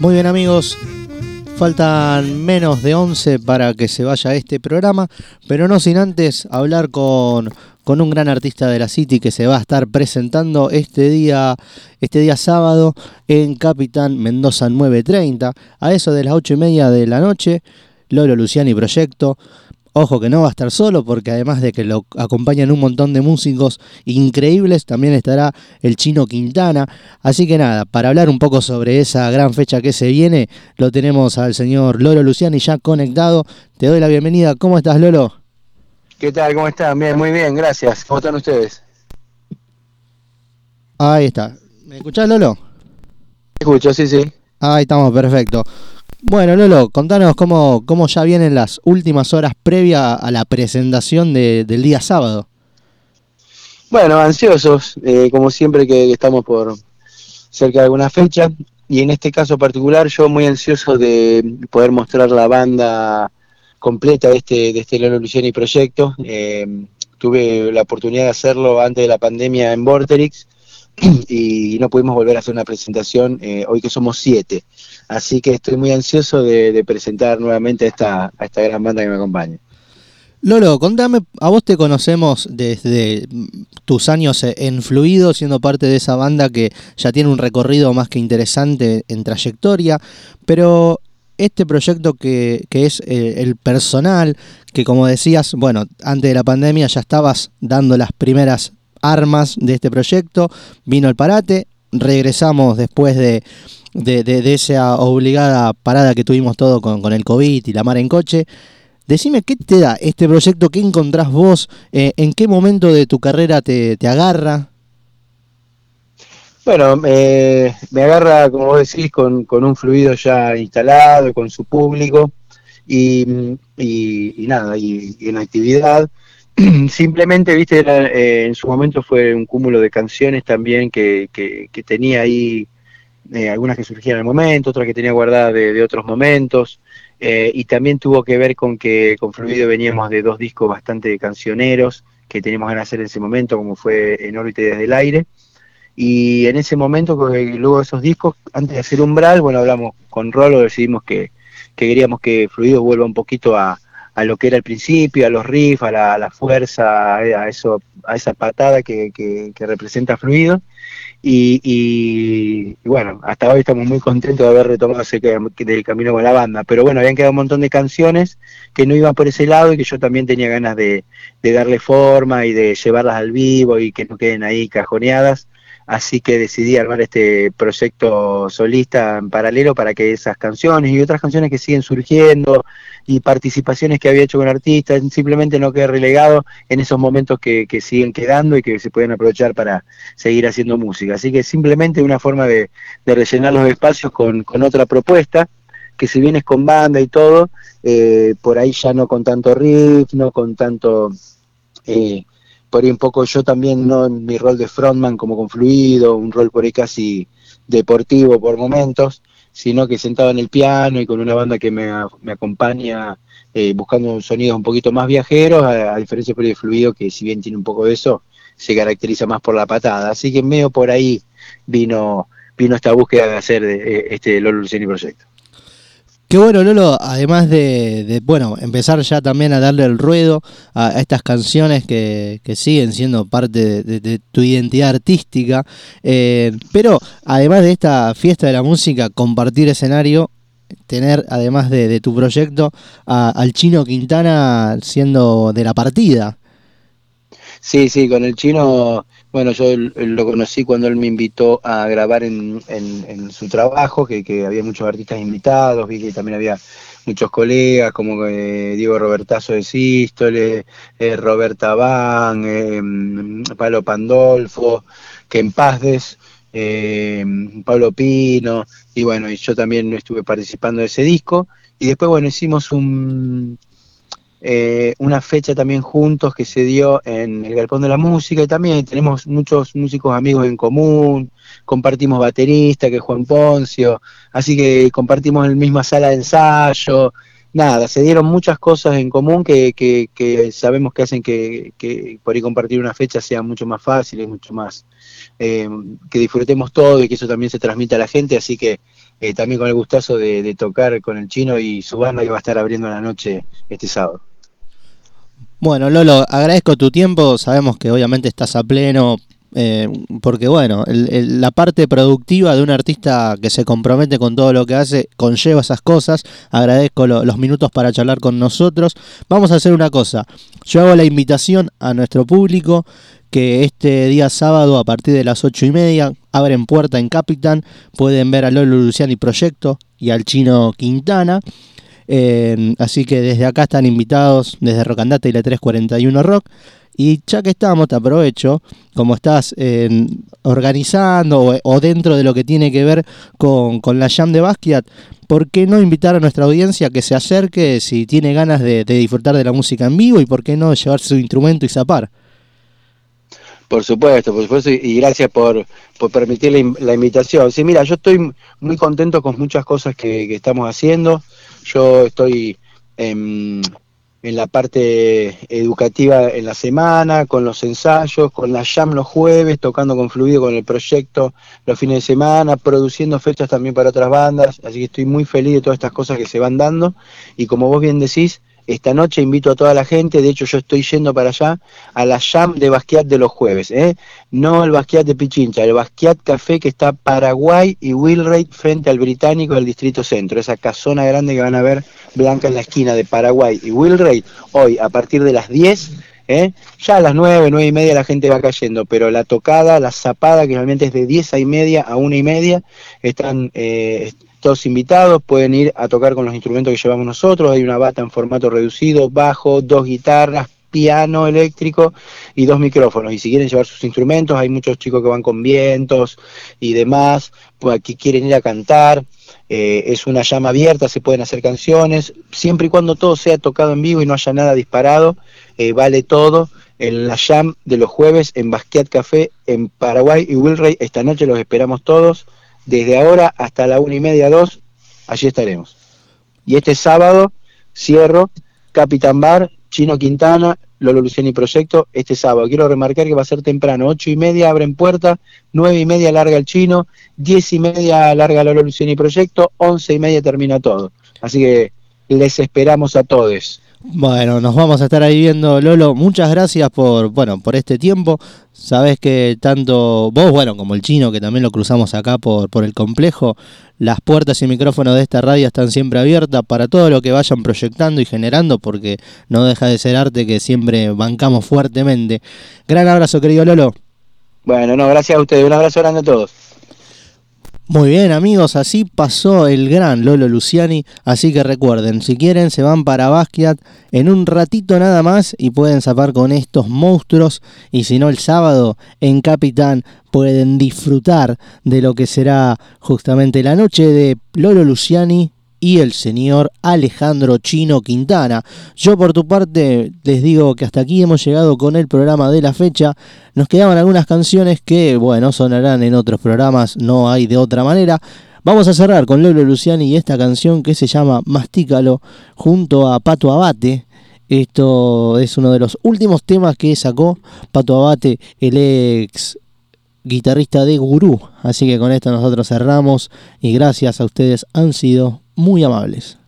Muy bien amigos, faltan menos de 11 para que se vaya este programa, pero no sin antes hablar con, con un gran artista de la City que se va a estar presentando este día, este día sábado en Capitán Mendoza 930, a eso de las 8 y media de la noche, Lolo Luciani Proyecto. Ojo que no va a estar solo porque además de que lo acompañan un montón de músicos increíbles, también estará el chino Quintana. Así que nada, para hablar un poco sobre esa gran fecha que se viene, lo tenemos al señor Lolo Luciani ya conectado. Te doy la bienvenida. ¿Cómo estás, Lolo? ¿Qué tal? ¿Cómo están? Bien, muy bien, gracias. ¿Cómo están ustedes? Ahí está. ¿Me escuchás, Lolo? Escucho, sí, sí. Ahí estamos, perfecto. Bueno, Lolo, contanos cómo, cómo ya vienen las últimas horas previa a la presentación del día sábado. Bueno, ansiosos, eh, como siempre que estamos por cerca de alguna fecha, y en este caso particular yo muy ansioso de poder mostrar la banda completa de este, de este Lolo Luciani proyecto. Eh, tuve la oportunidad de hacerlo antes de la pandemia en Vorterix, y no pudimos volver a hacer una presentación eh, hoy que somos siete. Así que estoy muy ansioso de, presentar nuevamente a esta, esta gran banda que me acompaña. Lolo, contame, a vos te conocemos desde tus años en Fluido, siendo parte de esa banda que ya tiene un recorrido más que interesante en trayectoria, pero este proyecto que, que es el personal, que como decías, bueno, antes de la pandemia ya estabas dando las primeras armas de este proyecto, vino el parate, regresamos después de, de, esa obligada parada que tuvimos todo con, el COVID y la mar en coche. Decime, ¿qué te da este proyecto? ¿Qué encontrás vos? Eh, ¿En qué momento de tu carrera te, agarra? Bueno, me agarra, como vos decís, con, un fluido ya instalado, con su público y, nada, y, en actividad. simplemente, viste, eh, en su momento fue un cúmulo de canciones también que, que, tenía ahí, eh, algunas que surgían en el momento, otras que tenía guardadas de, otros momentos, eh, y también tuvo que ver con que con Fluido veníamos de dos discos bastante cancioneros que teníamos ganas de hacer en ese momento, como fue En órbita desde el aire, y en ese momento, luego de esos discos, antes de hacer Umbral, bueno, hablamos con Rolo, decidimos que, que queríamos que Fluido vuelva un poquito a a lo que era el principio, a los riffs, a la, fuerza, a eso, a esa patada que, representa fluido. Y, bueno, hasta hoy estamos muy contentos de haber retomado ese del camino con la banda. Pero bueno, habían quedado un montón de canciones que no iban por ese lado y que yo también tenía ganas de, de darle forma y de llevarlas al vivo y que no queden ahí cajoneadas así que decidí armar este proyecto solista en paralelo para que esas canciones y otras canciones que siguen surgiendo y participaciones que había hecho con artistas simplemente no quede relegado en esos momentos que, siguen quedando y que se pueden aprovechar para seguir haciendo música. Así que simplemente una forma de, rellenar los espacios con, otra propuesta que si vienes con banda y todo, eh, por ahí ya no con tanto riff, no con tanto... Eh, por ahí un poco yo también, no en mi rol de frontman como confluido, un rol por ahí casi deportivo por momentos, sino que sentado en el piano y con una banda que me, acompaña eh, buscando sonidos un poquito más viajeros, a, diferencia por el fluido que si bien tiene un poco de eso, se caracteriza más por la patada. Así que medio por ahí vino, vino esta búsqueda de hacer eh, este Lolo Luciani Proyecto. Qué bueno, Lolo, además de, bueno, empezar ya también a darle el ruedo a, estas canciones que, siguen siendo parte de, tu identidad artística, eh, pero además de esta fiesta de la música, compartir escenario, tener además de, tu proyecto al chino Quintana siendo de la partida. Sí, sí, con el chino, bueno, yo lo conocí cuando él me invitó a grabar en, en, su trabajo, que, que, había muchos artistas invitados, vi que también había muchos colegas, como eh, Diego Robertazo de Sístole, eh, Roberta Van, eh, Pablo Pandolfo, que en Pazdes, eh, Pablo Pino, y bueno, y yo también estuve participando de ese disco, y después, bueno, hicimos un eh, una fecha también juntos que se dio en el Galpón de la Música y también tenemos muchos músicos amigos en común, compartimos baterista que es Juan Poncio, así que compartimos la misma sala de ensayo, nada, se dieron muchas cosas en común que, que, sabemos que hacen que, que, por ahí compartir una fecha sea mucho más fácil y mucho más, eh, que disfrutemos todo y que eso también se transmita a la gente, así que eh, también con el gustazo de, tocar con el chino y su banda que va a estar abriendo la noche este sábado. Bueno, Lolo, agradezco tu tiempo. Sabemos que obviamente estás a pleno, eh, porque bueno, la parte productiva de un artista que se compromete con todo lo que hace conlleva esas cosas. Agradezco los minutos para charlar con nosotros. Vamos a hacer una cosa. Yo hago la invitación a nuestro público que este día sábado a partir de las ocho y media abren puerta en Capitán, pueden ver a Lolo Luciani Proyecto y al chino Quintana. Eh, así que desde acá están invitados desde Rocandata y la 341 Rock. Y ya que estamos, te aprovecho, como estás eh, organizando o, dentro de lo que tiene que ver con, la Jam de Basquiat, ¿por qué no invitar a nuestra audiencia que se acerque si tiene ganas de, disfrutar de la música en vivo y por qué no llevarse su instrumento y zapar? Por supuesto, por supuesto, y gracias por, por permitir la, invitación. Sí, mira, yo estoy muy contento con muchas cosas que, estamos haciendo. Yo estoy en, en, la parte educativa en la semana, con los ensayos, con la jam los jueves, tocando con Fluido con el proyecto los fines de semana, produciendo fechas también para otras bandas, así que estoy muy feliz de todas estas cosas que se van dando. Y como vos bien decís, esta noche invito a toda la gente, de hecho yo estoy yendo para allá, a la jam de Basquiat de los jueves, ¿eh? no el Basquiat de Pichincha, el Basquiat Café que está Paraguay y Wilray frente al Británico del Distrito Centro, esa casona grande que van a ver blanca en la esquina de Paraguay y Wilray, hoy a partir de las 10, ¿eh? ya a las 9, 9 y media la gente va cayendo, pero la tocada, la zapada, que realmente es de 10 y media a 1 y media, están... Eh, todos invitados, pueden ir a tocar con los instrumentos que llevamos nosotros, hay una bata en formato reducido, bajo, dos guitarras, piano eléctrico y dos micrófonos. Y si quieren llevar sus instrumentos, hay muchos chicos que van con vientos y demás, pues, que quieren ir a cantar. Eh, es una llama abierta, se pueden hacer canciones, siempre y cuando todo sea tocado en vivo y no haya nada disparado, eh, vale todo. En la jam de los jueves en Basquiat Café en Paraguay y Wilray, esta noche los esperamos todos desde ahora hasta la una y media, dos, allí estaremos. Y este sábado cierro Capitán Bar, Chino Quintana, Lolo Luciani Proyecto, este sábado. Quiero remarcar que va a ser temprano, ocho y media abren puerta, nueve y media larga el Chino, diez y media larga Lolo Luciani Proyecto, once y media termina todo. Así que les esperamos a todos. Bueno, nos vamos a estar ahí viendo, Lolo. Muchas gracias por, bueno, por este tiempo. Sabes que tanto vos, bueno, como el chino, que también lo cruzamos acá por, por el complejo, las puertas y micrófonos de esta radio están siempre abiertas para todo lo que vayan proyectando y generando, porque no deja de ser arte que siempre bancamos fuertemente. Gran abrazo, querido Lolo. Bueno, no, gracias a ustedes. Un abrazo grande a todos. Muy bien amigos, así pasó el gran Lolo Luciani, así que recuerden, si quieren se van para Basquiat en un ratito nada más y pueden zapar con estos monstruos y si no el sábado en Capitán pueden disfrutar de lo que será justamente la noche de Lolo Luciani y el señor Alejandro Chino Quintana. Yo por tu parte les digo que hasta aquí hemos llegado con el programa de la fecha. Nos quedaban algunas canciones que, bueno, sonarán en otros programas, no hay de otra manera. Vamos a cerrar con Lolo Luciani y esta canción que se llama Mastícalo junto a Pato Abate. Esto es uno de los últimos temas que sacó Pato Abate, el ex guitarrista de Gurú. Así que con esto nosotros cerramos y gracias a ustedes han sido muy amables.